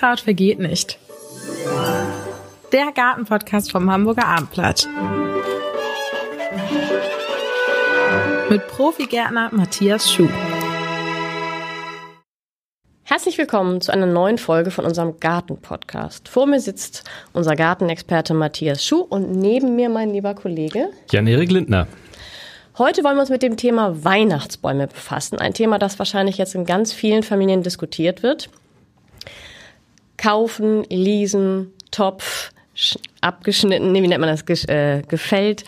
Unkraut vergeht nicht. Der Gartenpodcast vom Hamburger Abendblatt. Mit Profigärtner Matthias Schuh. Herzlich willkommen zu einer neuen Folge von unserem Garten-Podcast. Vor mir sitzt unser Gartenexperte Matthias Schuh und neben mir mein lieber Kollege Jan-Erik Lindner. Heute wollen wir uns mit dem Thema Weihnachtsbäume befassen. Ein Thema, das wahrscheinlich jetzt in ganz vielen Familien diskutiert wird. Kaufen, leasen, Topf, abgeschnitten, wie nennt man das, äh, gefällt.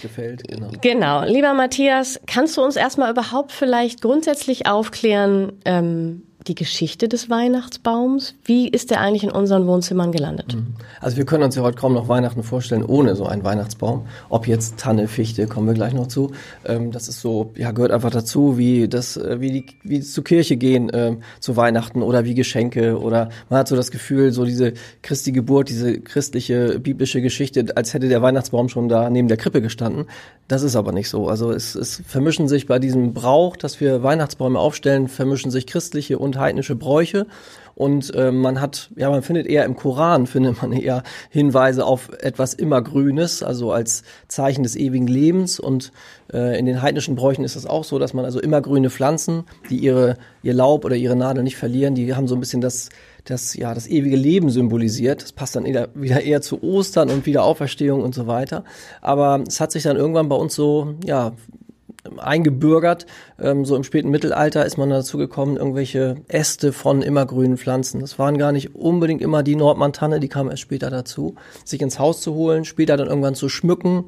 gefällt, genau. Genau. Lieber Matthias, kannst du uns erstmal überhaupt vielleicht grundsätzlich aufklären, ähm, die Geschichte des Weihnachtsbaums. Wie ist der eigentlich in unseren Wohnzimmern gelandet? Mhm. Also wir können uns ja heute kaum noch Weihnachten vorstellen ohne so einen Weihnachtsbaum. Ob jetzt Tanne, Fichte, kommen wir gleich noch zu. Ähm, das ist so, ja, gehört einfach dazu, wie das, äh, wie die, wie zur Kirche gehen ähm, zu Weihnachten oder wie Geschenke oder man hat so das Gefühl, so diese Christi Geburt, diese christliche biblische Geschichte, als hätte der Weihnachtsbaum schon da neben der Krippe gestanden. Das ist aber nicht so. Also es, es vermischen sich bei diesem Brauch, dass wir Weihnachtsbäume aufstellen, vermischen sich christliche und heidnische Bräuche. Und äh, man hat, ja, man findet eher im Koran, findet man eher Hinweise auf etwas Immergrünes, also als Zeichen des ewigen Lebens. Und äh, in den heidnischen Bräuchen ist es auch so, dass man also immergrüne Pflanzen, die ihre, ihr Laub oder ihre Nadel nicht verlieren, die haben so ein bisschen das, das, ja, das ewige Leben symbolisiert. Das passt dann eher, wieder eher zu Ostern und Wiederauferstehung und so weiter. Aber es hat sich dann irgendwann bei uns so, ja, eingebürgert. Ähm, so im späten Mittelalter ist man dazu gekommen, irgendwelche Äste von immergrünen Pflanzen. Das waren gar nicht unbedingt immer die Nordmantanne, die kam erst später dazu, sich ins Haus zu holen, später dann irgendwann zu schmücken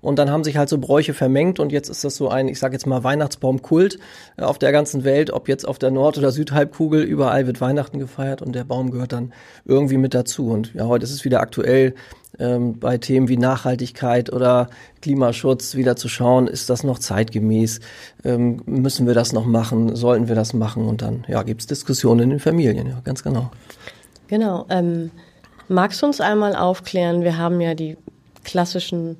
und dann haben sich halt so Bräuche vermengt und jetzt ist das so ein, ich sage jetzt mal Weihnachtsbaumkult äh, auf der ganzen Welt, ob jetzt auf der Nord- oder Südhalbkugel, überall wird Weihnachten gefeiert und der Baum gehört dann irgendwie mit dazu. Und ja, heute ist es wieder aktuell, ähm, bei Themen wie Nachhaltigkeit oder Klimaschutz wieder zu schauen, ist das noch zeitgemäß? Ähm, müssen wir das noch machen? Sollten wir das machen? Und dann ja, gibt es Diskussionen in den Familien, ja, ganz genau. Genau. Ähm, magst du uns einmal aufklären? Wir haben ja die klassischen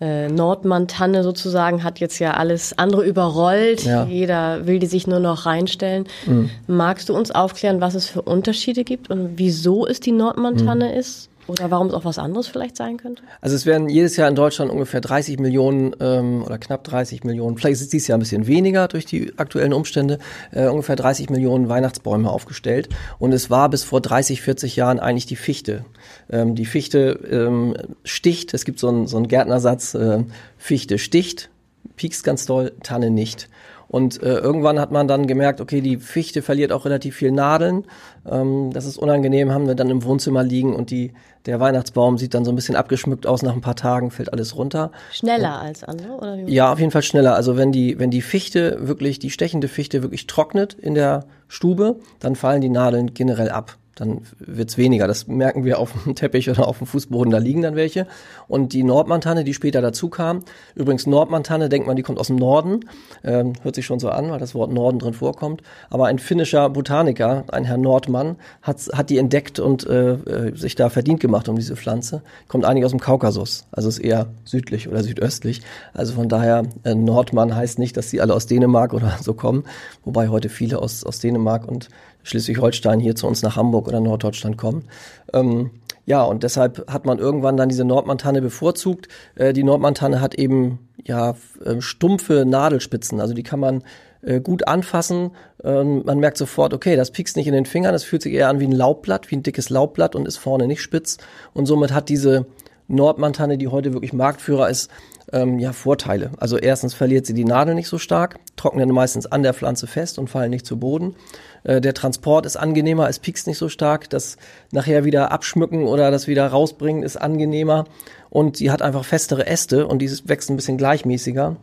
äh, Nordmann-Tanne sozusagen hat jetzt ja alles andere überrollt. Ja. Jeder will die sich nur noch reinstellen. Mhm. Magst du uns aufklären, was es für Unterschiede gibt und wieso es die Nordmann-Tanne mhm. ist? Oder warum es auch was anderes vielleicht sein könnte? Also es werden jedes Jahr in Deutschland ungefähr 30 Millionen ähm, oder knapp 30 Millionen, vielleicht ist es dieses Jahr ein bisschen weniger durch die aktuellen Umstände, äh, ungefähr 30 Millionen Weihnachtsbäume aufgestellt. Und es war bis vor 30, 40 Jahren eigentlich die Fichte. Ähm, die Fichte ähm, sticht, es gibt so einen, so einen Gärtnersatz, äh, Fichte sticht, piekst ganz doll, Tanne nicht. Und äh, irgendwann hat man dann gemerkt, okay, die Fichte verliert auch relativ viel Nadeln. Ähm, das ist unangenehm, haben wir dann im Wohnzimmer liegen und die, der Weihnachtsbaum sieht dann so ein bisschen abgeschmückt aus. Nach ein paar Tagen fällt alles runter. Schneller und, als andere? Oder wie ja, auf jeden Fall schneller. Also wenn die, wenn die Fichte wirklich, die stechende Fichte wirklich trocknet in der Stube, dann fallen die Nadeln generell ab dann wird's weniger. Das merken wir auf dem Teppich oder auf dem Fußboden, da liegen dann welche. Und die Nordmantanne, die später dazu kam, übrigens Nordmantanne, denkt man, die kommt aus dem Norden, ähm, hört sich schon so an, weil das Wort Norden drin vorkommt. Aber ein finnischer Botaniker, ein Herr Nordmann, hat, hat die entdeckt und äh, äh, sich da verdient gemacht um diese Pflanze. Kommt eigentlich aus dem Kaukasus, also ist eher südlich oder südöstlich. Also von daher, äh, Nordmann heißt nicht, dass sie alle aus Dänemark oder so kommen, wobei heute viele aus, aus Dänemark und Schleswig-Holstein hier zu uns nach Hamburg oder Norddeutschland kommen. Ähm, ja, und deshalb hat man irgendwann dann diese Nordmantanne bevorzugt. Äh, die Nordmantanne hat eben ja äh, stumpfe Nadelspitzen, also die kann man äh, gut anfassen. Ähm, man merkt sofort, okay, das piekst nicht in den Fingern, das fühlt sich eher an wie ein Laubblatt, wie ein dickes Laubblatt und ist vorne nicht spitz. Und somit hat diese Nordmantanne, die heute wirklich Marktführer ist, ähm, ja, Vorteile. Also erstens verliert sie die Nadel nicht so stark, trocknen meistens an der Pflanze fest und fallen nicht zu Boden. Äh, der Transport ist angenehmer, es piekst nicht so stark. Das nachher wieder abschmücken oder das wieder rausbringen ist angenehmer. Und sie hat einfach festere Äste und dieses wächst ein bisschen gleichmäßiger.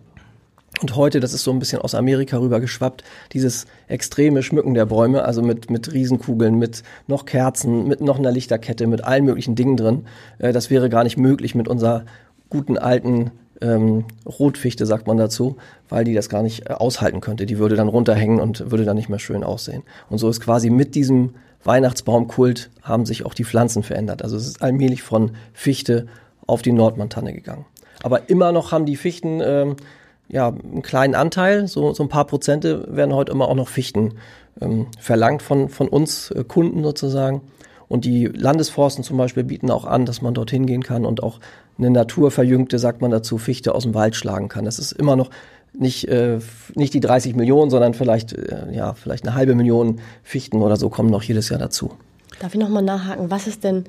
Und heute, das ist so ein bisschen aus Amerika rüber geschwappt, dieses extreme Schmücken der Bäume, also mit, mit Riesenkugeln, mit noch Kerzen, mit noch einer Lichterkette, mit allen möglichen Dingen drin. Äh, das wäre gar nicht möglich mit unserer guten alten ähm, Rotfichte, sagt man dazu, weil die das gar nicht äh, aushalten könnte. Die würde dann runterhängen und würde dann nicht mehr schön aussehen. Und so ist quasi mit diesem Weihnachtsbaumkult haben sich auch die Pflanzen verändert. Also es ist allmählich von Fichte auf die Nordmantanne gegangen. Aber immer noch haben die Fichten ähm, ja, einen kleinen Anteil, so, so ein paar Prozente werden heute immer auch noch Fichten ähm, verlangt von, von uns äh, Kunden sozusagen. Und die Landesforsten zum Beispiel bieten auch an, dass man dorthin gehen kann und auch eine naturverjüngte, sagt man dazu, Fichte aus dem Wald schlagen kann. Das ist immer noch nicht, äh, nicht die 30 Millionen, sondern vielleicht, äh, ja, vielleicht eine halbe Million Fichten oder so kommen noch jedes Jahr dazu. Darf ich nochmal nachhaken, was ist denn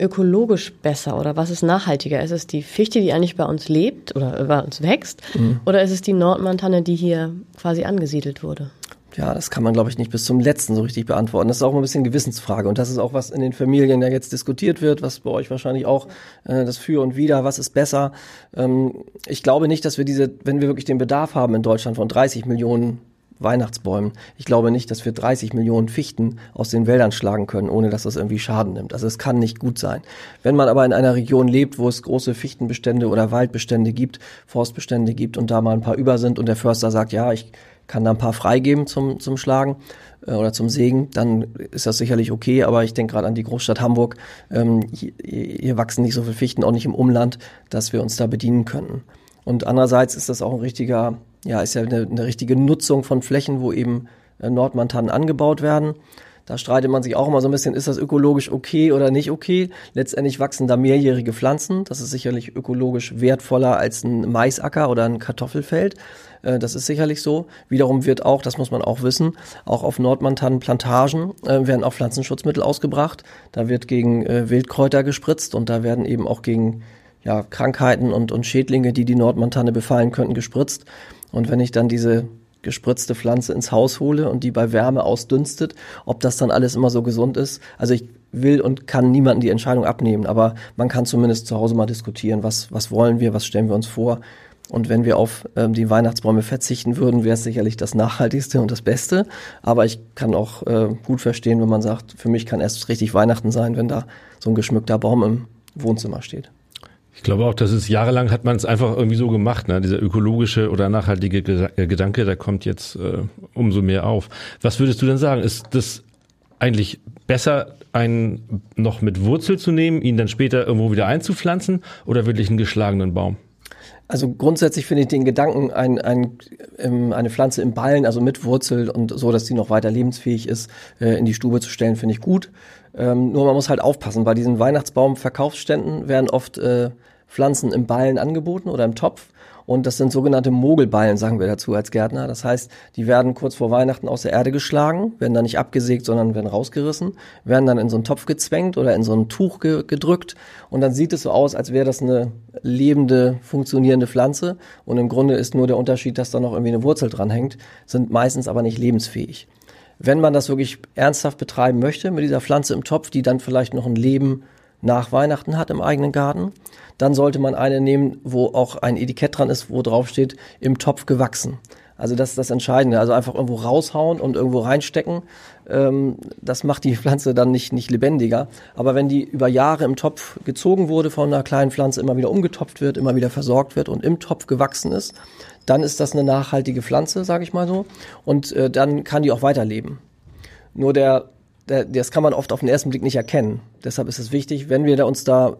ökologisch besser oder was ist nachhaltiger? Ist es die Fichte, die eigentlich bei uns lebt oder bei uns wächst? Mhm. Oder ist es die Nordmantanne, die hier quasi angesiedelt wurde? Ja, das kann man, glaube ich, nicht bis zum letzten so richtig beantworten. Das ist auch ein bisschen Gewissensfrage. Und das ist auch, was in den Familien ja jetzt diskutiert wird, was bei euch wahrscheinlich auch äh, das Für und Wider, was ist besser. Ähm, ich glaube nicht, dass wir diese, wenn wir wirklich den Bedarf haben in Deutschland von 30 Millionen Weihnachtsbäumen. Ich glaube nicht, dass wir 30 Millionen Fichten aus den Wäldern schlagen können, ohne dass das irgendwie Schaden nimmt. Also es kann nicht gut sein. Wenn man aber in einer Region lebt, wo es große Fichtenbestände oder Waldbestände gibt, Forstbestände gibt und da mal ein paar über sind und der Förster sagt, ja, ich kann da ein paar freigeben zum, zum Schlagen äh, oder zum Sägen, dann ist das sicherlich okay. Aber ich denke gerade an die Großstadt Hamburg. Ähm, hier, hier wachsen nicht so viele Fichten, auch nicht im Umland, dass wir uns da bedienen könnten. Und andererseits ist das auch ein richtiger, ja, ist ja eine, eine richtige Nutzung von Flächen, wo eben äh, Nordmantanen angebaut werden. Da streitet man sich auch immer so ein bisschen, ist das ökologisch okay oder nicht okay? Letztendlich wachsen da mehrjährige Pflanzen. Das ist sicherlich ökologisch wertvoller als ein Maisacker oder ein Kartoffelfeld. Äh, das ist sicherlich so. Wiederum wird auch, das muss man auch wissen, auch auf Nordmontanen-Plantagen äh, werden auch Pflanzenschutzmittel ausgebracht. Da wird gegen äh, Wildkräuter gespritzt und da werden eben auch gegen ja, Krankheiten und, und Schädlinge, die die Nordmontane befallen könnten, gespritzt. Und wenn ich dann diese gespritzte Pflanze ins Haus hole und die bei Wärme ausdünstet, ob das dann alles immer so gesund ist. Also ich will und kann niemanden die Entscheidung abnehmen, aber man kann zumindest zu Hause mal diskutieren, was, was wollen wir, was stellen wir uns vor. Und wenn wir auf ähm, die Weihnachtsbäume verzichten würden, wäre es sicherlich das Nachhaltigste und das Beste. Aber ich kann auch äh, gut verstehen, wenn man sagt, für mich kann erst richtig Weihnachten sein, wenn da so ein geschmückter Baum im Wohnzimmer steht. Ich glaube auch, dass es jahrelang hat man es einfach irgendwie so gemacht, ne? dieser ökologische oder nachhaltige äh, Gedanke, der kommt jetzt äh, umso mehr auf. Was würdest du denn sagen? Ist das eigentlich besser, einen noch mit Wurzel zu nehmen, ihn dann später irgendwo wieder einzupflanzen oder wirklich einen geschlagenen Baum? Also grundsätzlich finde ich den Gedanken, ein, ein, ähm, eine Pflanze im Ballen, also mit Wurzel und so, dass sie noch weiter lebensfähig ist, äh, in die Stube zu stellen, finde ich gut. Ähm, nur man muss halt aufpassen. Bei diesen Weihnachtsbaum-Verkaufsständen werden oft äh, Pflanzen im Ballen angeboten oder im Topf. Und das sind sogenannte Mogelballen, sagen wir dazu als Gärtner. Das heißt, die werden kurz vor Weihnachten aus der Erde geschlagen, werden dann nicht abgesägt, sondern werden rausgerissen, werden dann in so einen Topf gezwängt oder in so ein Tuch ge gedrückt. Und dann sieht es so aus, als wäre das eine lebende, funktionierende Pflanze. Und im Grunde ist nur der Unterschied, dass da noch irgendwie eine Wurzel dran hängt, sind meistens aber nicht lebensfähig. Wenn man das wirklich ernsthaft betreiben möchte mit dieser Pflanze im Topf, die dann vielleicht noch ein Leben nach Weihnachten hat im eigenen Garten, dann sollte man eine nehmen, wo auch ein Etikett dran ist, wo drauf steht, im Topf gewachsen. Also das ist das Entscheidende. Also einfach irgendwo raushauen und irgendwo reinstecken, ähm, das macht die Pflanze dann nicht, nicht lebendiger. Aber wenn die über Jahre im Topf gezogen wurde von einer kleinen Pflanze, immer wieder umgetopft wird, immer wieder versorgt wird und im Topf gewachsen ist, dann ist das eine nachhaltige Pflanze, sage ich mal so. Und äh, dann kann die auch weiterleben. Nur der das kann man oft auf den ersten Blick nicht erkennen. Deshalb ist es wichtig, wenn wir uns da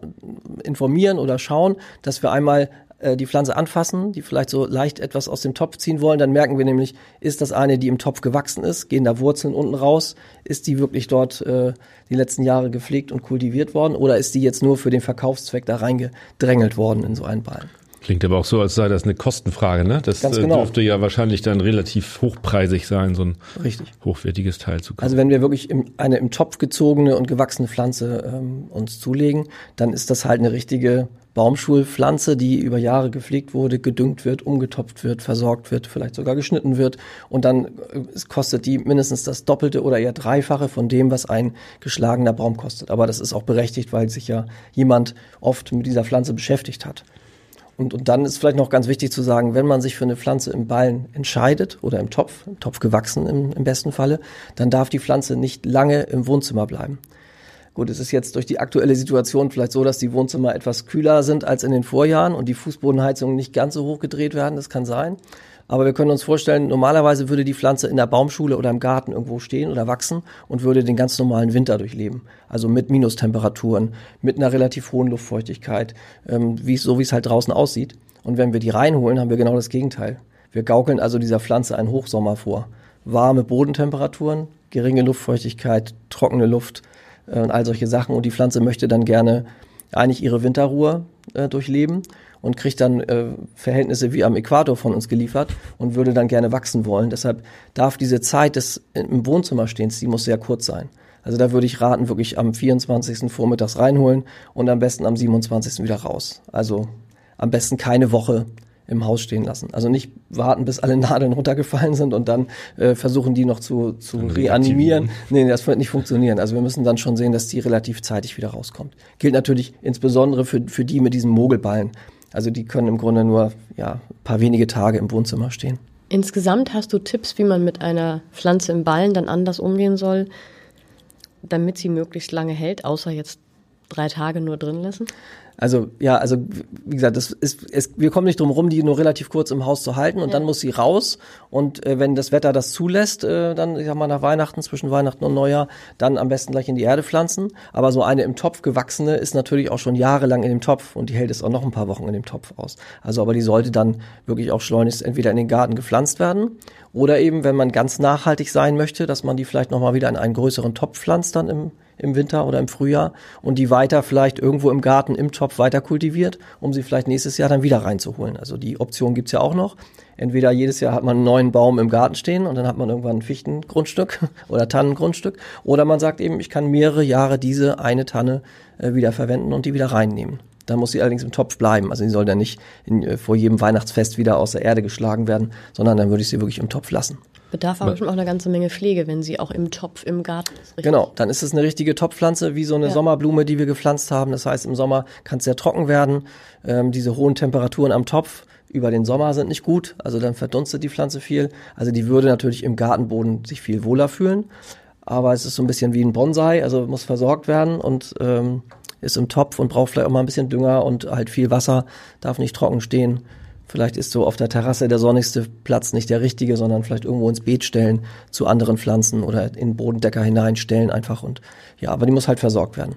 informieren oder schauen, dass wir einmal äh, die Pflanze anfassen, die vielleicht so leicht etwas aus dem Topf ziehen wollen, dann merken wir nämlich, ist das eine, die im Topf gewachsen ist, gehen da Wurzeln unten raus, ist die wirklich dort äh, die letzten Jahre gepflegt und kultiviert worden oder ist die jetzt nur für den Verkaufszweck da reingedrängelt worden in so einen Ballen? Klingt aber auch so, als sei das eine Kostenfrage, ne? Das äh, genau. dürfte ja wahrscheinlich dann relativ hochpreisig sein, so ein Richtig. hochwertiges Teil zu kaufen. Also wenn wir wirklich im, eine im Topf gezogene und gewachsene Pflanze ähm, uns zulegen, dann ist das halt eine richtige Baumschulpflanze, die über Jahre gepflegt wurde, gedüngt wird, umgetopft wird, versorgt wird, vielleicht sogar geschnitten wird. Und dann äh, kostet die mindestens das Doppelte oder eher Dreifache von dem, was ein geschlagener Baum kostet. Aber das ist auch berechtigt, weil sich ja jemand oft mit dieser Pflanze beschäftigt hat. Und, und dann ist vielleicht noch ganz wichtig zu sagen, wenn man sich für eine Pflanze im Ballen entscheidet oder im Topf, im Topf gewachsen im, im besten Falle, dann darf die Pflanze nicht lange im Wohnzimmer bleiben. Gut, es ist jetzt durch die aktuelle Situation vielleicht so, dass die Wohnzimmer etwas kühler sind als in den Vorjahren und die Fußbodenheizungen nicht ganz so hoch gedreht werden, das kann sein. Aber wir können uns vorstellen, normalerweise würde die Pflanze in der Baumschule oder im Garten irgendwo stehen oder wachsen und würde den ganz normalen Winter durchleben. Also mit Minustemperaturen, mit einer relativ hohen Luftfeuchtigkeit, ähm, wie, so wie es halt draußen aussieht. Und wenn wir die reinholen, haben wir genau das Gegenteil. Wir gaukeln also dieser Pflanze einen Hochsommer vor. Warme Bodentemperaturen, geringe Luftfeuchtigkeit, trockene Luft äh, und all solche Sachen. Und die Pflanze möchte dann gerne eigentlich ihre Winterruhe äh, durchleben und kriegt dann äh, Verhältnisse wie am Äquator von uns geliefert und würde dann gerne wachsen wollen. Deshalb darf diese Zeit des im Wohnzimmer stehens, die muss sehr kurz sein. Also da würde ich raten, wirklich am 24. vormittags reinholen und am besten am 27. wieder raus. Also am besten keine Woche im Haus stehen lassen. Also nicht warten, bis alle Nadeln runtergefallen sind und dann äh, versuchen, die noch zu, zu reanimieren. Nee, das wird nicht funktionieren. Also wir müssen dann schon sehen, dass die relativ zeitig wieder rauskommt. Gilt natürlich insbesondere für, für die mit diesen Mogelballen. Also die können im Grunde nur ja, ein paar wenige Tage im Wohnzimmer stehen. Insgesamt hast du Tipps, wie man mit einer Pflanze im Ballen dann anders umgehen soll, damit sie möglichst lange hält, außer jetzt drei Tage nur drin lassen? Also ja, also wie gesagt, das ist, es, wir kommen nicht drum rum, die nur relativ kurz im Haus zu halten und ja. dann muss sie raus und äh, wenn das Wetter das zulässt, äh, dann ich sag mal nach Weihnachten zwischen Weihnachten und Neujahr, dann am besten gleich in die Erde pflanzen. Aber so eine im Topf gewachsene ist natürlich auch schon jahrelang in dem Topf und die hält es auch noch ein paar Wochen in dem Topf aus. Also aber die sollte dann wirklich auch schleunigst entweder in den Garten gepflanzt werden oder eben, wenn man ganz nachhaltig sein möchte, dass man die vielleicht noch mal wieder in einen größeren Topf pflanzt dann im im Winter oder im Frühjahr und die weiter vielleicht irgendwo im Garten im Topf weiter kultiviert, um sie vielleicht nächstes Jahr dann wieder reinzuholen. Also die Option gibt's ja auch noch. Entweder jedes Jahr hat man einen neuen Baum im Garten stehen und dann hat man irgendwann ein Fichtengrundstück oder Tannengrundstück. Oder man sagt eben, ich kann mehrere Jahre diese eine Tanne äh, wieder verwenden und die wieder reinnehmen. Da muss sie allerdings im Topf bleiben. Also sie soll dann nicht in, äh, vor jedem Weihnachtsfest wieder aus der Erde geschlagen werden, sondern dann würde ich sie wirklich im Topf lassen. Bedarf aber schon auch eine ganze Menge Pflege, wenn sie auch im Topf im Garten ist. Richtig? Genau, dann ist es eine richtige Topfpflanze, wie so eine ja. Sommerblume, die wir gepflanzt haben. Das heißt, im Sommer kann es sehr trocken werden. Ähm, diese hohen Temperaturen am Topf über den Sommer sind nicht gut, also dann verdunstet die Pflanze viel. Also die würde natürlich im Gartenboden sich viel wohler fühlen. Aber es ist so ein bisschen wie ein Bonsai, also muss versorgt werden und ähm, ist im Topf und braucht vielleicht auch mal ein bisschen Dünger und halt viel Wasser, darf nicht trocken stehen. Vielleicht ist so auf der Terrasse der sonnigste Platz nicht der richtige, sondern vielleicht irgendwo ins Beet stellen zu anderen Pflanzen oder in Bodendecker hineinstellen einfach und ja, aber die muss halt versorgt werden.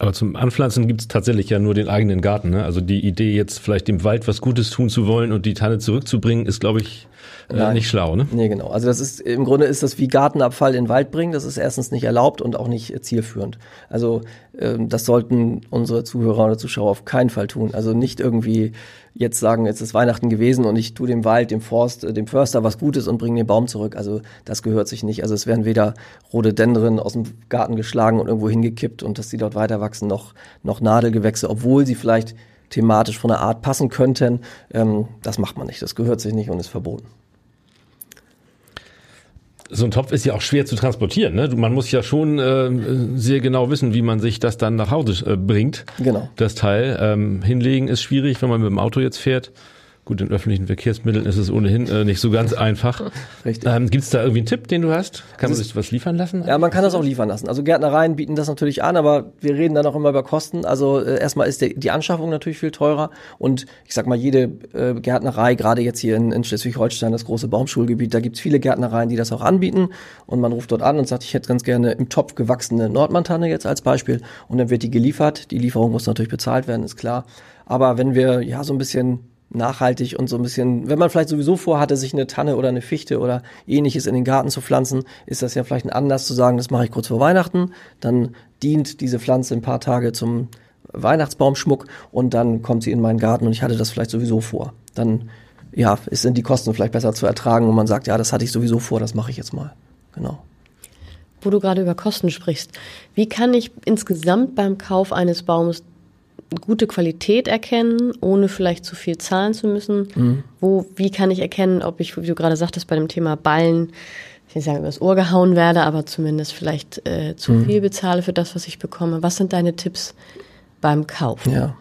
Aber zum Anpflanzen gibt es tatsächlich ja nur den eigenen Garten. Ne? Also die Idee, jetzt vielleicht dem Wald was Gutes tun zu wollen und die Tanne zurückzubringen, ist, glaube ich, äh, nicht schlau. Ne? Nee, genau. Also das ist im Grunde ist das wie Gartenabfall in den Wald bringen. Das ist erstens nicht erlaubt und auch nicht zielführend. Also das sollten unsere Zuhörer oder Zuschauer auf keinen Fall tun. Also nicht irgendwie jetzt sagen, jetzt ist Weihnachten gewesen und ich tue dem Wald, dem Forst, äh, dem Förster was Gutes und bringe den Baum zurück. Also das gehört sich nicht. Also es werden weder Rhododendren aus dem Garten geschlagen und irgendwo hingekippt und dass sie dort weiter wachsen, noch, noch Nadelgewächse, obwohl sie vielleicht thematisch von der Art passen könnten. Ähm, das macht man nicht. Das gehört sich nicht und ist verboten so ein Topf ist ja auch schwer zu transportieren. Ne? Man muss ja schon äh, sehr genau wissen, wie man sich das dann nach Hause äh, bringt. Genau. Das Teil. Ähm, hinlegen ist schwierig, wenn man mit dem Auto jetzt fährt. Gut, in öffentlichen Verkehrsmitteln ist es ohnehin äh, nicht so ganz einfach. Richtig. Ähm, Gibt es da irgendwie einen Tipp, den du hast? Kann man sich was liefern lassen? Ja, man kann das auch liefern lassen. Also Gärtnereien bieten das natürlich an, aber wir reden dann auch immer über Kosten. Also äh, erstmal ist der, die Anschaffung natürlich viel teurer und ich sag mal, jede äh, Gärtnerei, gerade jetzt hier in, in Schleswig-Holstein, das große Baumschulgebiet, da gibt's viele Gärtnereien, die das auch anbieten und man ruft dort an und sagt, ich hätte ganz gerne im Topf gewachsene Nordmantanne jetzt als Beispiel und dann wird die geliefert. Die Lieferung muss natürlich bezahlt werden, ist klar. Aber wenn wir ja so ein bisschen nachhaltig und so ein bisschen, wenn man vielleicht sowieso vorhatte, sich eine Tanne oder eine Fichte oder ähnliches in den Garten zu pflanzen, ist das ja vielleicht ein Anlass zu sagen, das mache ich kurz vor Weihnachten, dann dient diese Pflanze ein paar Tage zum Weihnachtsbaumschmuck und dann kommt sie in meinen Garten und ich hatte das vielleicht sowieso vor. Dann ja, sind die Kosten vielleicht besser zu ertragen und man sagt, ja, das hatte ich sowieso vor, das mache ich jetzt mal. Genau. Wo du gerade über Kosten sprichst, wie kann ich insgesamt beim Kauf eines Baumes gute Qualität erkennen, ohne vielleicht zu viel zahlen zu müssen? Mhm. Wo, wie kann ich erkennen, ob ich, wie du gerade sagtest, bei dem Thema Ballen, ich will nicht sagen, übers Ohr gehauen werde, aber zumindest vielleicht äh, zu mhm. viel bezahle für das, was ich bekomme? Was sind deine Tipps beim Kauf? Ja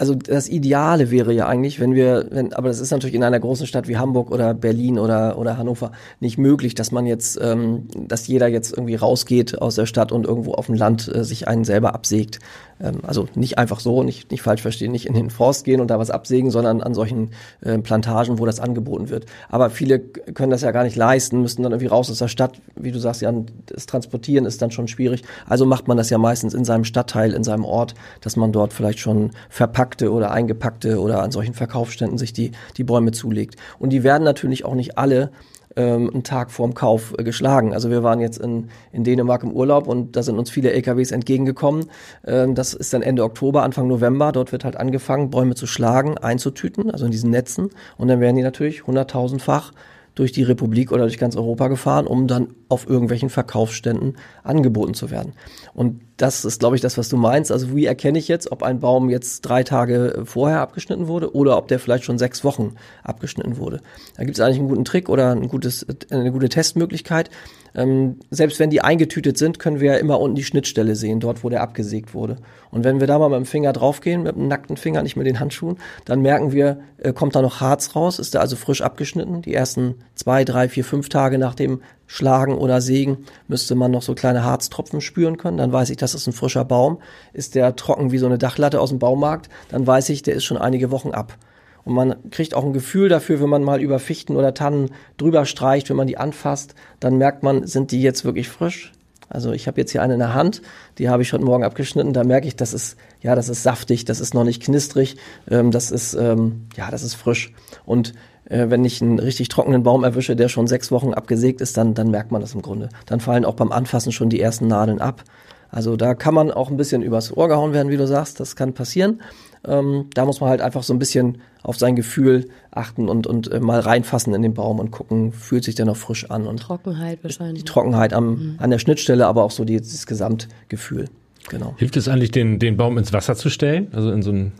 also das Ideale wäre ja eigentlich, wenn wir, wenn, aber das ist natürlich in einer großen Stadt wie Hamburg oder Berlin oder oder Hannover nicht möglich, dass man jetzt, ähm, dass jeder jetzt irgendwie rausgeht aus der Stadt und irgendwo auf dem Land äh, sich einen selber absägt. Ähm, also nicht einfach so, nicht, nicht falsch verstehen, nicht in den Forst gehen und da was absägen, sondern an solchen äh, Plantagen, wo das angeboten wird. Aber viele können das ja gar nicht leisten, müssen dann irgendwie raus aus der Stadt. Wie du sagst, ja, das Transportieren ist dann schon schwierig. Also macht man das ja meistens in seinem Stadtteil, in seinem Ort, dass man dort vielleicht schon verpackte oder eingepackte oder an solchen Verkaufsständen sich die, die Bäume zulegt. Und die werden natürlich auch nicht alle ähm, einen Tag vorm Kauf äh, geschlagen. Also wir waren jetzt in, in Dänemark im Urlaub und da sind uns viele LKWs entgegengekommen. Ähm, das ist dann Ende Oktober, Anfang November. Dort wird halt angefangen, Bäume zu schlagen, einzutüten, also in diesen Netzen. Und dann werden die natürlich hunderttausendfach durch die Republik oder durch ganz Europa gefahren, um dann auf irgendwelchen Verkaufsständen angeboten zu werden. Und das ist, glaube ich, das, was du meinst. Also wie erkenne ich jetzt, ob ein Baum jetzt drei Tage vorher abgeschnitten wurde oder ob der vielleicht schon sechs Wochen abgeschnitten wurde. Da gibt es eigentlich einen guten Trick oder ein gutes, eine gute Testmöglichkeit. Ähm, selbst wenn die eingetütet sind, können wir ja immer unten die Schnittstelle sehen, dort wo der abgesägt wurde. Und wenn wir da mal mit dem Finger draufgehen, mit dem nackten Finger, nicht mit den Handschuhen, dann merken wir, äh, kommt da noch Harz raus, ist der also frisch abgeschnitten. Die ersten zwei, drei, vier, fünf Tage nach dem Schlagen oder Sägen müsste man noch so kleine Harztropfen spüren können. Dann weiß ich, das ist ein frischer Baum. Ist der trocken wie so eine Dachlatte aus dem Baumarkt, dann weiß ich, der ist schon einige Wochen ab. Und man kriegt auch ein Gefühl dafür, wenn man mal über Fichten oder Tannen drüber streicht, wenn man die anfasst, dann merkt man, sind die jetzt wirklich frisch? Also ich habe jetzt hier eine in der Hand, die habe ich heute Morgen abgeschnitten. Da merke ich, das ist ja, das ist saftig, das ist noch nicht knistrig, ähm, das ist ähm, ja, das ist frisch. Und äh, wenn ich einen richtig trockenen Baum erwische, der schon sechs Wochen abgesägt ist, dann dann merkt man das im Grunde. Dann fallen auch beim Anfassen schon die ersten Nadeln ab. Also da kann man auch ein bisschen übers Ohr gehauen werden, wie du sagst. Das kann passieren. Ähm, da muss man halt einfach so ein bisschen auf sein Gefühl achten und, und äh, mal reinfassen in den Baum und gucken, fühlt sich der noch frisch an. Und Trockenheit wahrscheinlich. Die Trockenheit am, mhm. an der Schnittstelle, aber auch so die, dieses Gesamtgefühl. Genau. Hilft es eigentlich, den, den Baum ins Wasser zu stellen? Also in so ein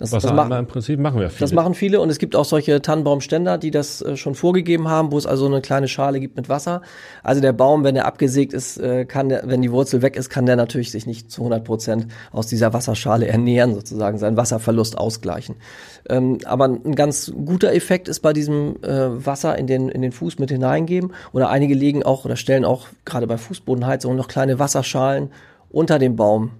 das, das machen, im Prinzip machen wir viele. Das machen viele und es gibt auch solche Tannenbaumständer, die das äh, schon vorgegeben haben, wo es also eine kleine Schale gibt mit Wasser. Also der Baum, wenn er abgesägt ist, äh, kann der, wenn die Wurzel weg ist, kann der natürlich sich nicht zu 100 Prozent aus dieser Wasserschale ernähren, sozusagen seinen Wasserverlust ausgleichen. Ähm, aber ein ganz guter Effekt ist bei diesem äh, Wasser in den, in den Fuß mit hineingeben oder einige legen auch oder stellen auch gerade bei Fußbodenheizungen noch kleine Wasserschalen unter dem Baum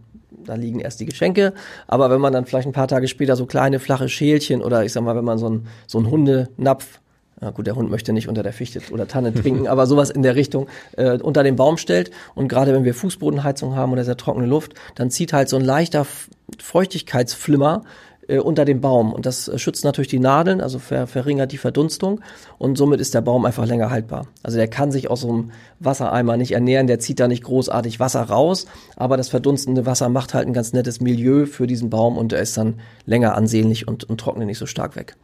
da liegen erst die Geschenke. Aber wenn man dann vielleicht ein paar Tage später so kleine, flache Schälchen oder ich sag mal, wenn man so ein, so Hundenapf ja gut, der Hund möchte nicht unter der Fichte oder Tanne trinken, aber sowas in der Richtung äh, unter den Baum stellt. Und gerade wenn wir Fußbodenheizung haben oder sehr trockene Luft, dann zieht halt so ein leichter Feuchtigkeitsflimmer äh, unter dem Baum. Und das äh, schützt natürlich die Nadeln, also ver verringert die Verdunstung und somit ist der Baum einfach länger haltbar. Also der kann sich aus so einem Wassereimer nicht ernähren, der zieht da nicht großartig Wasser raus, aber das verdunstende Wasser macht halt ein ganz nettes Milieu für diesen Baum und er ist dann länger ansehnlich und, und trocknet nicht so stark weg.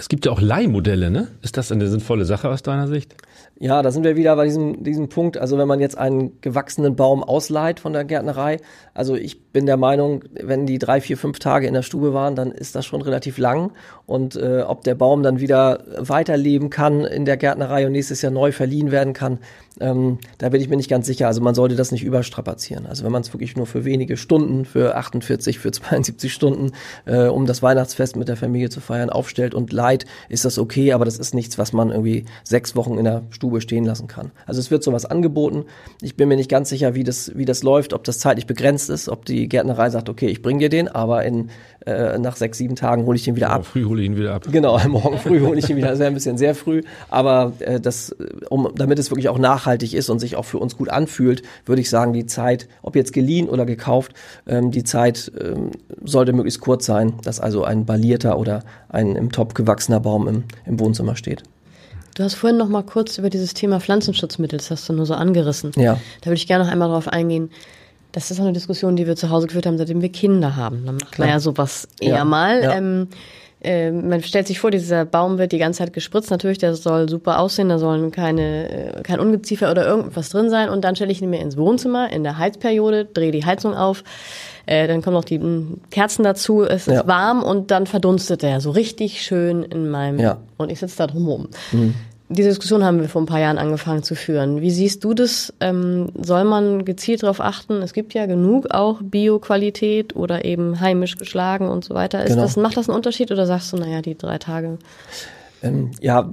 Es gibt ja auch Leihmodelle, ne? Ist das eine sinnvolle Sache aus deiner Sicht? Ja, da sind wir wieder bei diesem, diesem Punkt. Also wenn man jetzt einen gewachsenen Baum ausleiht von der Gärtnerei, also ich bin der Meinung, wenn die drei, vier, fünf Tage in der Stube waren, dann ist das schon relativ lang. Und äh, ob der Baum dann wieder weiterleben kann in der Gärtnerei und nächstes Jahr neu verliehen werden kann, ähm, da bin ich mir nicht ganz sicher. Also man sollte das nicht überstrapazieren. Also wenn man es wirklich nur für wenige Stunden, für 48, für 72 Stunden, äh, um das Weihnachtsfest mit der Familie zu feiern, aufstellt und leiht, ist das okay. Aber das ist nichts, was man irgendwie sechs Wochen in der Stube stehen lassen kann. Also es wird sowas angeboten. Ich bin mir nicht ganz sicher, wie das, wie das läuft, ob das zeitlich begrenzt ist, ob die Gärtnerei sagt, okay, ich bringe dir den, aber in, äh, nach sechs, sieben Tagen hole ich den wieder morgen ab. Früh hole ich ihn wieder ab. Genau, morgen früh hole ich ihn wieder. Das wäre ein bisschen sehr früh, aber äh, das, um, damit es wirklich auch nachhaltig ist und sich auch für uns gut anfühlt, würde ich sagen, die Zeit, ob jetzt geliehen oder gekauft, ähm, die Zeit ähm, sollte möglichst kurz sein, dass also ein balierter oder ein im Top gewachsener Baum im, im Wohnzimmer steht. Du hast vorhin noch mal kurz über dieses Thema Pflanzenschutzmittel, das hast du nur so angerissen. Ja. Da würde ich gerne noch einmal drauf eingehen. Das ist eine Diskussion, die wir zu Hause geführt haben, seitdem wir Kinder haben. Dann macht man ja sowas eher ja. mal. Ja. Ähm, äh, man stellt sich vor, dieser Baum wird die ganze Zeit gespritzt. Natürlich, der soll super aussehen, da sollen keine, äh, kein Ungeziefer oder irgendwas drin sein. Und dann stelle ich ihn mir ins Wohnzimmer in der Heizperiode, drehe die Heizung auf. Äh, dann kommen noch die Kerzen dazu, es ist ja. warm und dann verdunstet er so richtig schön in meinem ja. und ich sitze da drumherum. Mhm. Diese Diskussion haben wir vor ein paar Jahren angefangen zu führen. Wie siehst du das? Ähm, soll man gezielt darauf achten? Es gibt ja genug auch Bio-Qualität oder eben heimisch geschlagen und so weiter. Ist genau. das, macht das einen Unterschied oder sagst du, naja, die drei Tage? Ähm, ja,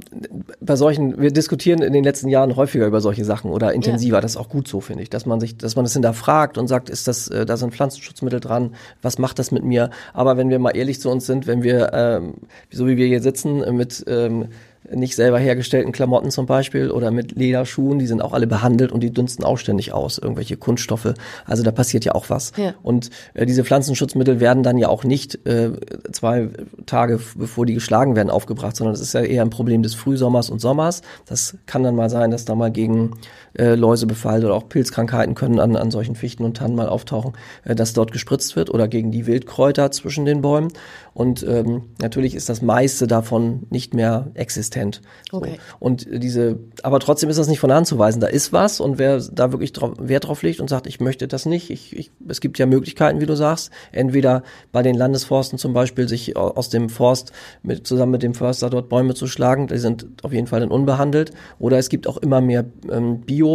bei solchen, wir diskutieren in den letzten Jahren häufiger über solche Sachen oder intensiver. Ja. Das ist auch gut so, finde ich, dass man sich, dass man das hinterfragt und sagt, ist das, äh, da sind Pflanzenschutzmittel dran, was macht das mit mir? Aber wenn wir mal ehrlich zu uns sind, wenn wir, ähm, so wie wir hier sitzen, mit ähm, nicht selber hergestellten Klamotten zum Beispiel oder mit Lederschuhen, die sind auch alle behandelt und die dünsten auch ständig aus, irgendwelche Kunststoffe. Also da passiert ja auch was. Ja. Und äh, diese Pflanzenschutzmittel werden dann ja auch nicht äh, zwei Tage bevor die geschlagen werden aufgebracht, sondern das ist ja eher ein Problem des Frühsommers und Sommers. Das kann dann mal sein, dass da mal gegen äh, Läusebefall oder auch Pilzkrankheiten können an, an solchen Fichten und Tannen mal auftauchen, äh, dass dort gespritzt wird oder gegen die Wildkräuter zwischen den Bäumen. Und ähm, natürlich ist das meiste davon nicht mehr existent. So. Okay. Und diese, aber trotzdem ist das nicht von der Hand zu weisen. Da ist was und wer da wirklich drauf, Wert drauf legt und sagt, ich möchte das nicht, ich, ich, es gibt ja Möglichkeiten, wie du sagst, entweder bei den Landesforsten zum Beispiel sich aus dem Forst mit, zusammen mit dem Förster dort Bäume zu schlagen, die sind auf jeden Fall dann unbehandelt. Oder es gibt auch immer mehr ähm, Bio-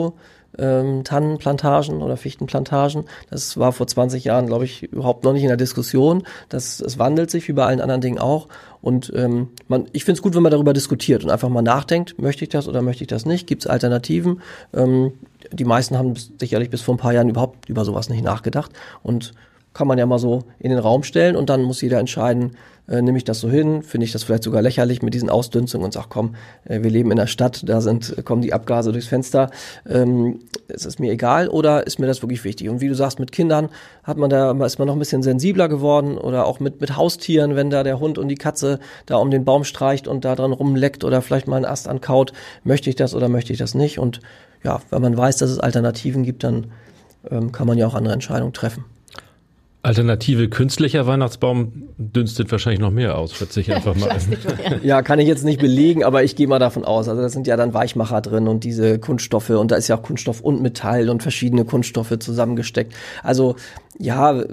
ähm, Tannenplantagen oder Fichtenplantagen. Das war vor 20 Jahren, glaube ich, überhaupt noch nicht in der Diskussion. Das, es wandelt sich wie bei allen anderen Dingen auch. Und ähm, man, ich finde es gut, wenn man darüber diskutiert und einfach mal nachdenkt, möchte ich das oder möchte ich das nicht? Gibt es Alternativen? Ähm, die meisten haben sicherlich bis vor ein paar Jahren überhaupt über sowas nicht nachgedacht. Und kann man ja mal so in den Raum stellen und dann muss jeder entscheiden, äh, nehme ich das so hin, finde ich das vielleicht sogar lächerlich mit diesen Ausdünstungen und sag, komm, äh, wir leben in der Stadt, da sind, kommen die Abgase durchs Fenster, ähm, es ist mir egal oder ist mir das wirklich wichtig? Und wie du sagst, mit Kindern hat man da, ist man noch ein bisschen sensibler geworden oder auch mit, mit Haustieren, wenn da der Hund und die Katze da um den Baum streicht und da dran rumleckt oder vielleicht mal einen Ast ankaut, möchte ich das oder möchte ich das nicht? Und ja, wenn man weiß, dass es Alternativen gibt, dann ähm, kann man ja auch andere Entscheidungen treffen. Alternative künstlicher Weihnachtsbaum dünstet wahrscheinlich noch mehr aus, schätze ich einfach mal. ja, kann ich jetzt nicht belegen, aber ich gehe mal davon aus. Also da sind ja dann Weichmacher drin und diese Kunststoffe und da ist ja auch Kunststoff und Metall und verschiedene Kunststoffe zusammengesteckt. Also ja,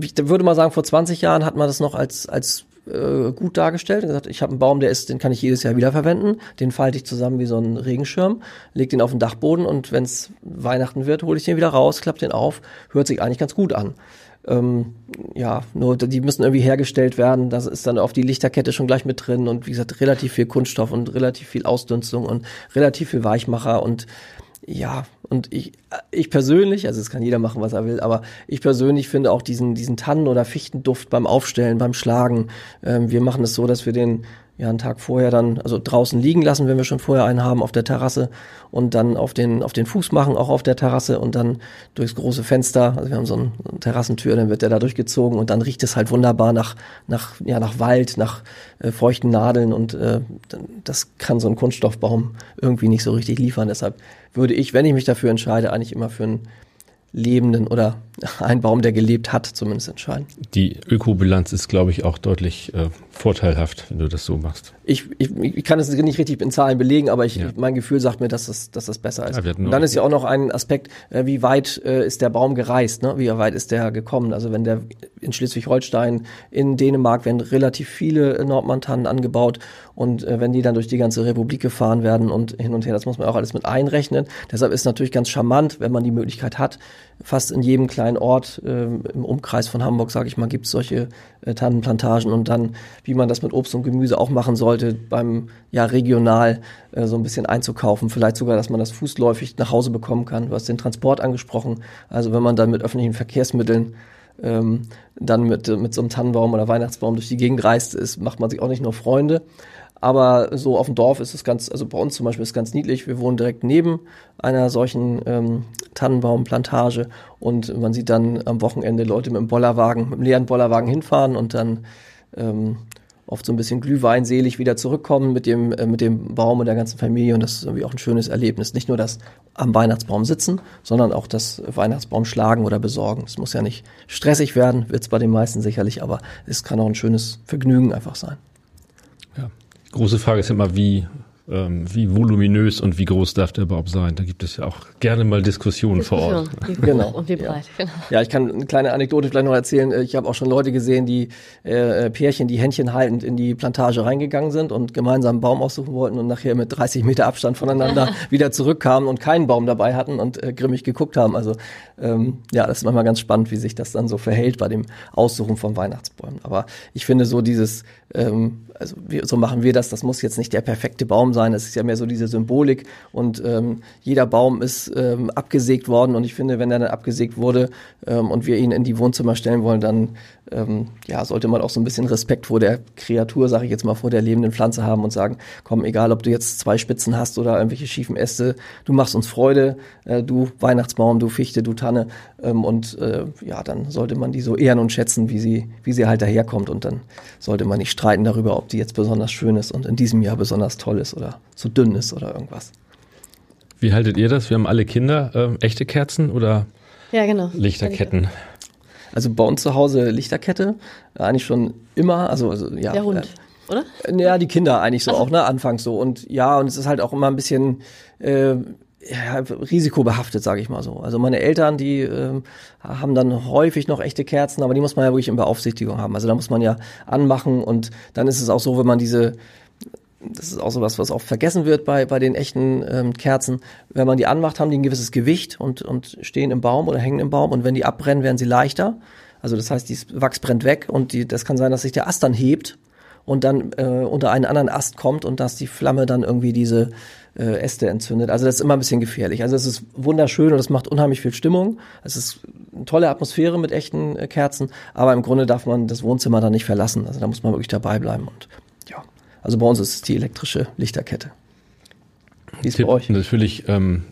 ich würde mal sagen, vor 20 Jahren hat man das noch als, als äh, gut dargestellt und gesagt, ich habe einen Baum, der ist, den kann ich jedes Jahr wiederverwenden. Den falte ich zusammen wie so einen Regenschirm, leg den auf den Dachboden und wenn es Weihnachten wird, hole ich den wieder raus, klappe den auf. Hört sich eigentlich ganz gut an. Ähm, ja, nur die müssen irgendwie hergestellt werden. Das ist dann auf die Lichterkette schon gleich mit drin und wie gesagt, relativ viel Kunststoff und relativ viel Ausdünstung und relativ viel Weichmacher und ja, und ich, ich persönlich, also es kann jeder machen, was er will, aber ich persönlich finde auch diesen, diesen Tannen- oder Fichtenduft beim Aufstellen, beim Schlagen. Ähm, wir machen es so, dass wir den ja einen Tag vorher dann, also draußen liegen lassen, wenn wir schon vorher einen haben auf der Terrasse und dann auf den, auf den Fuß machen, auch auf der Terrasse und dann durchs große Fenster, also wir haben so eine, eine Terrassentür, dann wird der da durchgezogen und dann riecht es halt wunderbar nach, nach, ja, nach Wald, nach äh, feuchten Nadeln und äh, das kann so ein Kunststoffbaum irgendwie nicht so richtig liefern. Deshalb würde ich, wenn ich mich dafür entscheide, eigentlich immer für einen lebenden oder ein Baum, der gelebt hat, zumindest entscheiden. Die Ökobilanz ist, glaube ich, auch deutlich äh, vorteilhaft, wenn du das so machst. Ich, ich, ich kann es nicht richtig in Zahlen belegen, aber ich, ja. mein Gefühl sagt mir, dass das, dass das besser ist. Ja, und dann ist ja auch noch ein Aspekt, äh, wie weit äh, ist der Baum gereist, ne? wie weit ist der gekommen. Also wenn der in Schleswig-Holstein, in Dänemark werden relativ viele Nordmantanen angebaut und äh, wenn die dann durch die ganze Republik gefahren werden und hin und her, das muss man auch alles mit einrechnen. Deshalb ist natürlich ganz charmant, wenn man die Möglichkeit hat, fast in jedem kleinen Ort äh, im Umkreis von Hamburg, sage ich mal, gibt es solche äh, Tannenplantagen und dann, wie man das mit Obst und Gemüse auch machen sollte, beim ja regional äh, so ein bisschen einzukaufen, vielleicht sogar, dass man das fußläufig nach Hause bekommen kann. Du hast den Transport angesprochen, also wenn man dann mit öffentlichen Verkehrsmitteln ähm, dann mit, mit so einem Tannenbaum oder Weihnachtsbaum durch die Gegend reist, ist, macht man sich auch nicht nur Freunde. Aber so auf dem Dorf ist es ganz, also bei uns zum Beispiel ist es ganz niedlich. Wir wohnen direkt neben einer solchen ähm, Tannenbaumplantage und man sieht dann am Wochenende Leute mit dem Bollerwagen, mit dem leeren Bollerwagen hinfahren und dann ähm, oft so ein bisschen glühweinselig wieder zurückkommen mit dem, äh, mit dem Baum und der ganzen Familie und das ist irgendwie auch ein schönes Erlebnis. Nicht nur das am Weihnachtsbaum sitzen, sondern auch das Weihnachtsbaum schlagen oder besorgen. Es muss ja nicht stressig werden, wird es bei den meisten sicherlich, aber es kann auch ein schönes Vergnügen einfach sein. Große Frage ist immer, wie, ähm, wie voluminös und wie groß darf der überhaupt sein? Da gibt es ja auch gerne mal Diskussionen Diskussion, vor Ort. Wie genau. Und wie breit, ja. genau. Ja, ich kann eine kleine Anekdote vielleicht noch erzählen. Ich habe auch schon Leute gesehen, die äh, Pärchen, die Händchen haltend in die Plantage reingegangen sind und gemeinsam einen Baum aussuchen wollten und nachher mit 30 Meter Abstand voneinander wieder zurückkamen und keinen Baum dabei hatten und äh, grimmig geguckt haben. Also ähm, ja, das ist manchmal ganz spannend, wie sich das dann so verhält bei dem Aussuchen von Weihnachtsbäumen. Aber ich finde so dieses ähm, also wir, so machen wir das, das muss jetzt nicht der perfekte Baum sein, das ist ja mehr so diese Symbolik. Und ähm, jeder Baum ist ähm, abgesägt worden. Und ich finde, wenn er dann abgesägt wurde ähm, und wir ihn in die Wohnzimmer stellen wollen, dann ähm, ja, sollte man auch so ein bisschen Respekt vor der Kreatur, sage ich jetzt mal, vor der lebenden Pflanze haben und sagen, komm, egal ob du jetzt zwei Spitzen hast oder irgendwelche schiefen Äste, du machst uns Freude, äh, du Weihnachtsbaum, du Fichte, du Tanne. Ähm, und äh, ja, dann sollte man die so ehren und schätzen, wie sie, wie sie halt daherkommt. Und dann sollte man nicht streiten darüber, ob die jetzt besonders schön ist und in diesem Jahr besonders toll ist oder so dünn ist oder irgendwas. Wie haltet ihr das? Wir haben alle Kinder, äh, echte Kerzen oder ja, genau. Lichterketten? Also bei uns zu Hause Lichterkette, eigentlich schon immer, also, also ja. Der Hund, äh, oder? Ja, die Kinder eigentlich so also. auch, ne, anfangs so. Und ja, und es ist halt auch immer ein bisschen äh, ja, risikobehaftet, sage ich mal so. Also meine Eltern, die äh, haben dann häufig noch echte Kerzen, aber die muss man ja wirklich in Beaufsichtigung haben. Also da muss man ja anmachen und dann ist es auch so, wenn man diese das ist auch so was, was oft vergessen wird bei, bei den echten ähm, Kerzen. Wenn man die anmacht, haben die ein gewisses Gewicht und, und stehen im Baum oder hängen im Baum. Und wenn die abbrennen, werden sie leichter. Also das heißt, das Wachs brennt weg und die, das kann sein, dass sich der Ast dann hebt und dann äh, unter einen anderen Ast kommt und dass die Flamme dann irgendwie diese äh, Äste entzündet. Also das ist immer ein bisschen gefährlich. Also es ist wunderschön und es macht unheimlich viel Stimmung. Es ist eine tolle Atmosphäre mit echten äh, Kerzen, aber im Grunde darf man das Wohnzimmer dann nicht verlassen. Also da muss man wirklich dabei bleiben und also bei uns ist es die elektrische Lichterkette. Wie ist bei euch? Natürlich ähm,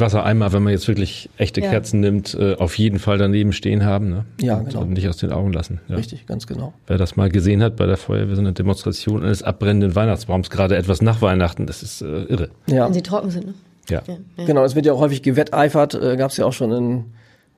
Wassereimer, wenn man jetzt wirklich echte ja. Kerzen nimmt, äh, auf jeden Fall daneben stehen haben. Ne? Ja, und, genau. Und nicht aus den Augen lassen. Ja. Richtig, ganz genau. Wer das mal gesehen hat bei der Feuerwehr, so eine Demonstration eines abbrennenden Weihnachtsbaums, gerade etwas nach Weihnachten, das ist äh, irre. Ja. Wenn sie trocken sind, ne? Ja. ja. Genau, es wird ja auch häufig gewetteifert, äh, gab es ja auch schon in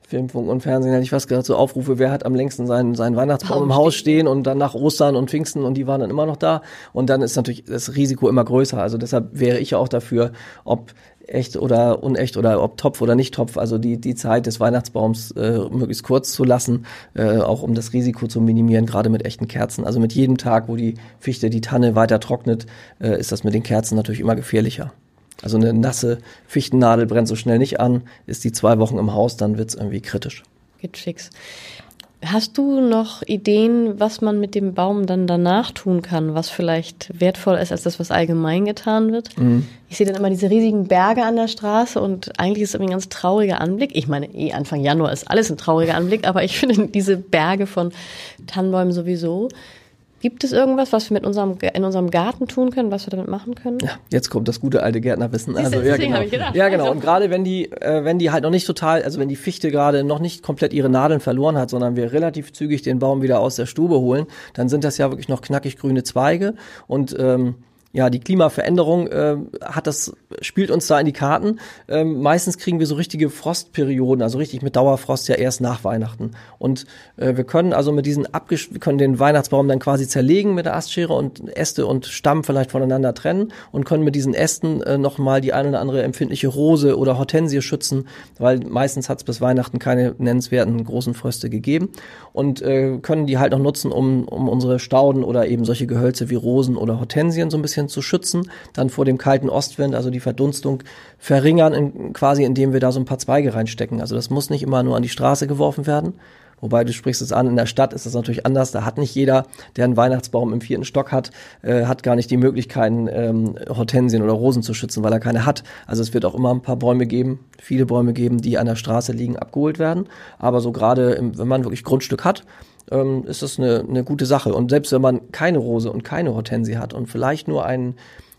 Filmfunk und Fernsehen hätte ich fast gesagt, so Aufrufe, wer hat am längsten seinen, seinen Weihnachtsbaum Baum im Haus stehen und dann nach Ostern und Pfingsten und die waren dann immer noch da. Und dann ist natürlich das Risiko immer größer. Also deshalb wäre ich auch dafür, ob echt oder unecht oder ob Topf oder nicht Topf, also die, die Zeit des Weihnachtsbaums äh, möglichst kurz zu lassen, äh, auch um das Risiko zu minimieren, gerade mit echten Kerzen. Also mit jedem Tag, wo die Fichte, die Tanne weiter trocknet, äh, ist das mit den Kerzen natürlich immer gefährlicher. Also eine nasse Fichtennadel brennt so schnell nicht an, ist die zwei Wochen im Haus, dann wird's irgendwie kritisch. Geht fix. Hast du noch Ideen, was man mit dem Baum dann danach tun kann, was vielleicht wertvoller ist als das, was allgemein getan wird? Mhm. Ich sehe dann immer diese riesigen Berge an der Straße und eigentlich ist es ein ganz trauriger Anblick. Ich meine, eh Anfang Januar ist alles ein trauriger Anblick, aber ich finde diese Berge von Tannenbäumen sowieso. Gibt es irgendwas, was wir mit unserem, in unserem Garten tun können, was wir damit machen können? Ja, jetzt kommt das gute alte Gärtnerwissen. Also, ja, genau. ja, genau. Und gerade wenn die, äh, wenn die halt noch nicht total, also wenn die Fichte gerade noch nicht komplett ihre Nadeln verloren hat, sondern wir relativ zügig den Baum wieder aus der Stube holen, dann sind das ja wirklich noch knackig grüne Zweige und ähm, ja, die Klimaveränderung äh, hat das, spielt uns da in die Karten. Ähm, meistens kriegen wir so richtige Frostperioden, also richtig mit Dauerfrost ja erst nach Weihnachten. Und äh, wir können also mit diesen abgesch wir können den Weihnachtsbaum dann quasi zerlegen mit der Astschere und Äste und Stamm vielleicht voneinander trennen und können mit diesen Ästen äh, nochmal die eine oder andere empfindliche Rose oder Hortensie schützen, weil meistens hat es bis Weihnachten keine nennenswerten großen Fröste gegeben und äh, können die halt noch nutzen, um, um unsere Stauden oder eben solche Gehölze wie Rosen oder Hortensien so ein bisschen zu schützen, dann vor dem kalten Ostwind, also die Verdunstung verringern, in, quasi indem wir da so ein paar Zweige reinstecken. Also das muss nicht immer nur an die Straße geworfen werden. Wobei du sprichst es an, in der Stadt ist das natürlich anders. Da hat nicht jeder, der einen Weihnachtsbaum im vierten Stock hat, äh, hat gar nicht die Möglichkeiten, ähm, Hortensien oder Rosen zu schützen, weil er keine hat. Also es wird auch immer ein paar Bäume geben, viele Bäume geben, die an der Straße liegen, abgeholt werden. Aber so gerade, wenn man wirklich Grundstück hat, ähm, ist das eine, eine gute Sache. Und selbst wenn man keine Rose und keine Hortensie hat und vielleicht nur einen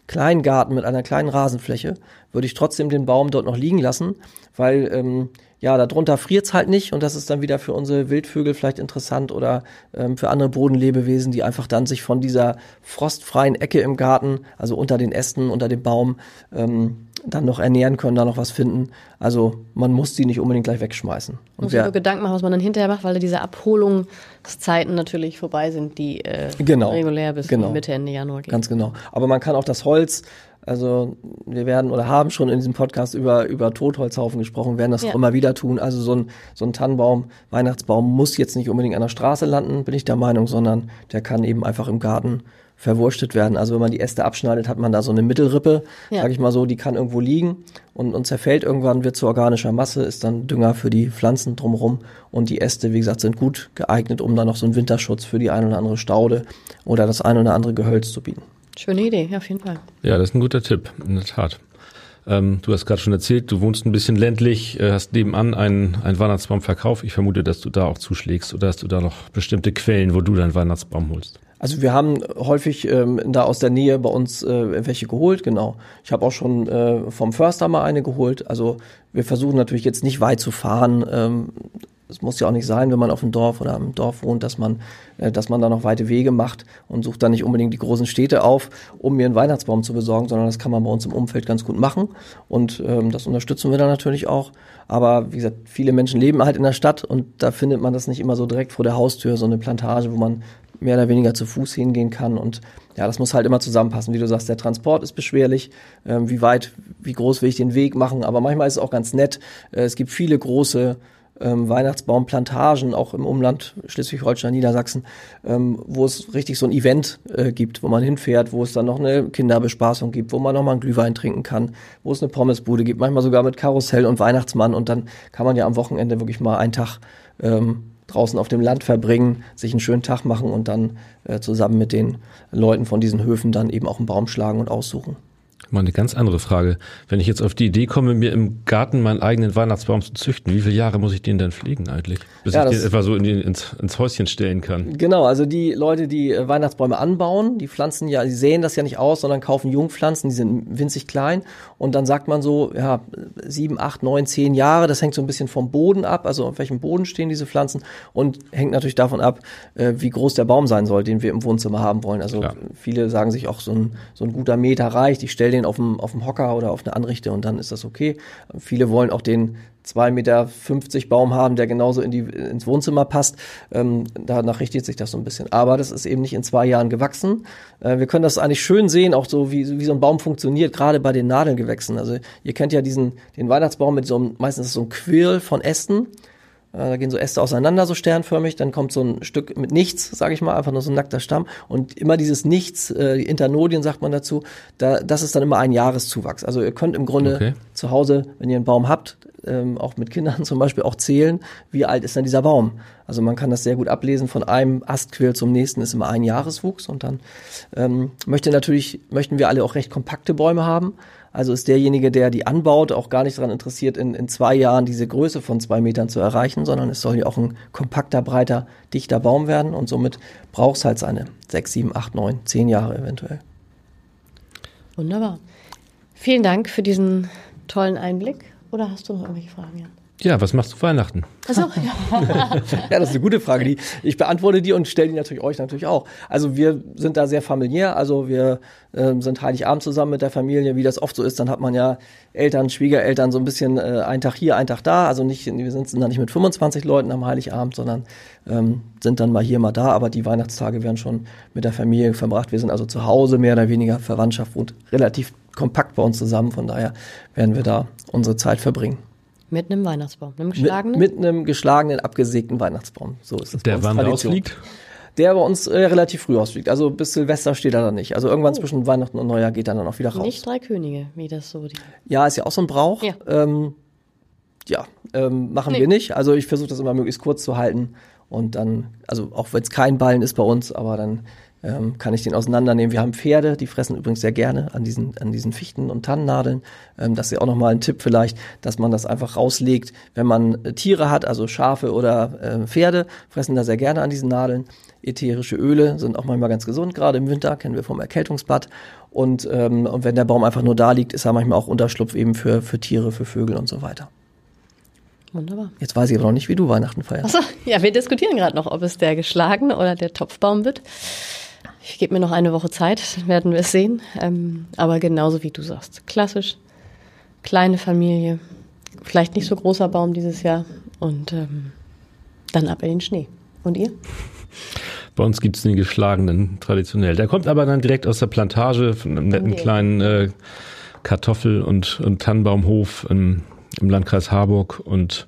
kleinen Garten mit einer kleinen Rasenfläche, würde ich trotzdem den Baum dort noch liegen lassen, weil ähm, ja, darunter friert's halt nicht und das ist dann wieder für unsere Wildvögel vielleicht interessant oder ähm, für andere Bodenlebewesen, die einfach dann sich von dieser frostfreien Ecke im Garten, also unter den Ästen, unter dem Baum, ähm, dann noch ernähren können, da noch was finden. Also man muss die nicht unbedingt gleich wegschmeißen. Und muss wer, Gedanken machen, was man dann hinterher macht, weil diese Abholungszeiten natürlich vorbei sind, die äh, genau, regulär bis genau, Mitte, Ende Januar gehen. Ganz genau. Aber man kann auch das Holz also wir werden oder haben schon in diesem Podcast über, über Totholzhaufen gesprochen, werden das ja. auch immer wieder tun. Also so ein, so ein Tannenbaum, Weihnachtsbaum muss jetzt nicht unbedingt an der Straße landen, bin ich der Meinung, sondern der kann eben einfach im Garten verwurstet werden. Also wenn man die Äste abschneidet, hat man da so eine Mittelrippe, ja. sage ich mal so, die kann irgendwo liegen und, und zerfällt irgendwann, wird zu organischer Masse, ist dann Dünger für die Pflanzen drumherum und die Äste, wie gesagt, sind gut geeignet, um dann noch so einen Winterschutz für die ein oder andere Staude oder das ein oder andere Gehölz zu bieten. Schöne Idee, auf jeden Fall. Ja, das ist ein guter Tipp, in der Tat. Ähm, du hast gerade schon erzählt, du wohnst ein bisschen ländlich, äh, hast nebenan einen, einen Weihnachtsbaumverkauf. Ich vermute, dass du da auch zuschlägst oder hast du da noch bestimmte Quellen, wo du deinen Weihnachtsbaum holst? Also wir haben häufig ähm, da aus der Nähe bei uns äh, welche geholt, genau. Ich habe auch schon äh, vom Förster mal eine geholt. Also wir versuchen natürlich jetzt nicht weit zu fahren. Ähm, es muss ja auch nicht sein, wenn man auf dem Dorf oder am Dorf wohnt, dass man, äh, dass man da noch weite Wege macht und sucht dann nicht unbedingt die großen Städte auf, um mir einen Weihnachtsbaum zu besorgen, sondern das kann man bei uns im Umfeld ganz gut machen. Und ähm, das unterstützen wir dann natürlich auch. Aber wie gesagt, viele Menschen leben halt in der Stadt und da findet man das nicht immer so direkt vor der Haustür, so eine Plantage, wo man mehr oder weniger zu Fuß hingehen kann. Und ja, das muss halt immer zusammenpassen. Wie du sagst, der Transport ist beschwerlich. Ähm, wie weit, wie groß will ich den Weg machen? Aber manchmal ist es auch ganz nett. Äh, es gibt viele große ähm, Weihnachtsbaumplantagen, auch im Umland Schleswig-Holstein, Niedersachsen, ähm, wo es richtig so ein Event äh, gibt, wo man hinfährt, wo es dann noch eine Kinderbespaßung gibt, wo man noch mal einen Glühwein trinken kann, wo es eine Pommesbude gibt, manchmal sogar mit Karussell und Weihnachtsmann und dann kann man ja am Wochenende wirklich mal einen Tag ähm, draußen auf dem Land verbringen, sich einen schönen Tag machen und dann äh, zusammen mit den Leuten von diesen Höfen dann eben auch einen Baum schlagen und aussuchen. Mal eine ganz andere Frage. Wenn ich jetzt auf die Idee komme, mir im Garten meinen eigenen Weihnachtsbaum zu züchten, wie viele Jahre muss ich den denn pflegen eigentlich? Bis ja, ich den etwa so in die, ins, ins Häuschen stellen kann. Genau, also die Leute, die äh, Weihnachtsbäume anbauen, die pflanzen ja, die säen das ja nicht aus, sondern kaufen Jungpflanzen, die sind winzig klein. Und dann sagt man so, ja, sieben, acht, neun, zehn Jahre, das hängt so ein bisschen vom Boden ab, also auf welchem Boden stehen diese Pflanzen und hängt natürlich davon ab, äh, wie groß der Baum sein soll, den wir im Wohnzimmer haben wollen. Also Klar. viele sagen sich auch, so ein, so ein guter Meter reicht. Ich stelle den auf dem, auf dem Hocker oder auf eine Anrichte und dann ist das okay. Viele wollen auch den 2,50 Meter Baum haben, der genauso in die, ins Wohnzimmer passt. Ähm, danach richtet sich das so ein bisschen. Aber das ist eben nicht in zwei Jahren gewachsen. Äh, wir können das eigentlich schön sehen, auch so wie, wie so ein Baum funktioniert, gerade bei den Nadelgewächsen. Also ihr kennt ja diesen, den Weihnachtsbaum mit so einem, meistens so ein Quirl von Ästen. Äh, da gehen so Äste auseinander, so sternförmig, dann kommt so ein Stück mit nichts, sage ich mal, einfach nur so ein nackter Stamm. Und immer dieses Nichts, äh, Internodien sagt man dazu, da, das ist dann immer ein Jahreszuwachs. Also ihr könnt im Grunde okay. zu Hause, wenn ihr einen Baum habt, ähm, auch mit Kindern zum Beispiel auch zählen, wie alt ist denn dieser Baum. Also man kann das sehr gut ablesen, von einem Astquirl zum nächsten ist immer ein Jahreswuchs und dann ähm, möchte natürlich, möchten wir alle auch recht kompakte Bäume haben. Also ist derjenige, der die anbaut, auch gar nicht daran interessiert, in, in zwei Jahren diese Größe von zwei Metern zu erreichen, sondern es soll ja auch ein kompakter, breiter, dichter Baum werden und somit braucht es halt seine sechs, sieben, acht, neun, zehn Jahre eventuell. Wunderbar. Vielen Dank für diesen tollen Einblick. Oder hast du noch irgendwelche Fragen, Jan? Ja, was machst du Weihnachten? Achso, ja. ja, das ist eine gute Frage. Die, ich beantworte die und stelle die natürlich euch natürlich auch. Also wir sind da sehr familiär. Also wir äh, sind Heiligabend zusammen mit der Familie, wie das oft so ist. Dann hat man ja Eltern, Schwiegereltern so ein bisschen äh, ein Tag hier, ein Tag da. Also nicht, wir sind dann nicht mit 25 Leuten am Heiligabend, sondern ähm, sind dann mal hier, mal da. Aber die Weihnachtstage werden schon mit der Familie verbracht. Wir sind also zu Hause mehr oder weniger Verwandtschaft wohnt relativ kompakt bei uns zusammen. Von daher werden wir da unsere Zeit verbringen. Mit einem Weihnachtsbaum, einem geschlagenen? Mit, mit einem geschlagenen, abgesägten Weihnachtsbaum. So ist es. Der wann ausfliegt? Der bei uns äh, relativ früh ausfliegt. Also bis Silvester steht er da nicht. Also irgendwann oh. zwischen Weihnachten und Neujahr geht er dann auch wieder raus. Nicht drei Könige, wie das so. Die ja, ist ja auch so ein Brauch. Ja, ähm, ja ähm, machen nee. wir nicht. Also ich versuche das immer möglichst kurz zu halten. Und dann, also auch wenn es kein Ballen ist bei uns, aber dann ähm, kann ich den auseinandernehmen. Wir haben Pferde, die fressen übrigens sehr gerne an diesen, an diesen Fichten und Tannennadeln. Ähm, das ist ja auch nochmal ein Tipp vielleicht, dass man das einfach rauslegt. Wenn man äh, Tiere hat, also Schafe oder äh, Pferde, fressen da sehr gerne an diesen Nadeln. Ätherische Öle sind auch manchmal ganz gesund, gerade im Winter, kennen wir vom Erkältungsbad. Und, ähm, und wenn der Baum einfach nur da liegt, ist er manchmal auch Unterschlupf eben für, für Tiere, für Vögel und so weiter. Wunderbar. Jetzt weiß ich aber noch nicht, wie du Weihnachten feierst. Achso, ja, wir diskutieren gerade noch, ob es der geschlagene oder der Topfbaum wird. Ich gebe mir noch eine Woche Zeit, dann werden wir es sehen. Ähm, aber genauso wie du sagst, klassisch, kleine Familie, vielleicht nicht so großer Baum dieses Jahr und ähm, dann ab in den Schnee. Und ihr? Bei uns gibt es den geschlagenen traditionell. Der kommt aber dann direkt aus der Plantage von einem netten okay. kleinen äh, Kartoffel- und, und Tannenbaumhof im, im Landkreis Harburg und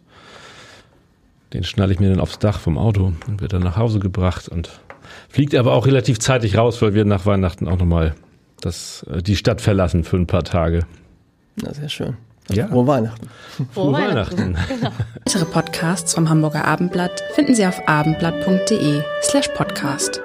den schnalle ich mir dann aufs Dach vom Auto und wird dann nach Hause gebracht und Fliegt aber auch relativ zeitig raus, weil wir nach Weihnachten auch nochmal das, äh, die Stadt verlassen für ein paar Tage. Na, sehr schön. Ja. Frohe Weihnachten. Frohe Weihnachten. Genau. Weitere Podcasts vom Hamburger Abendblatt finden Sie auf abendblatt.de slash podcast.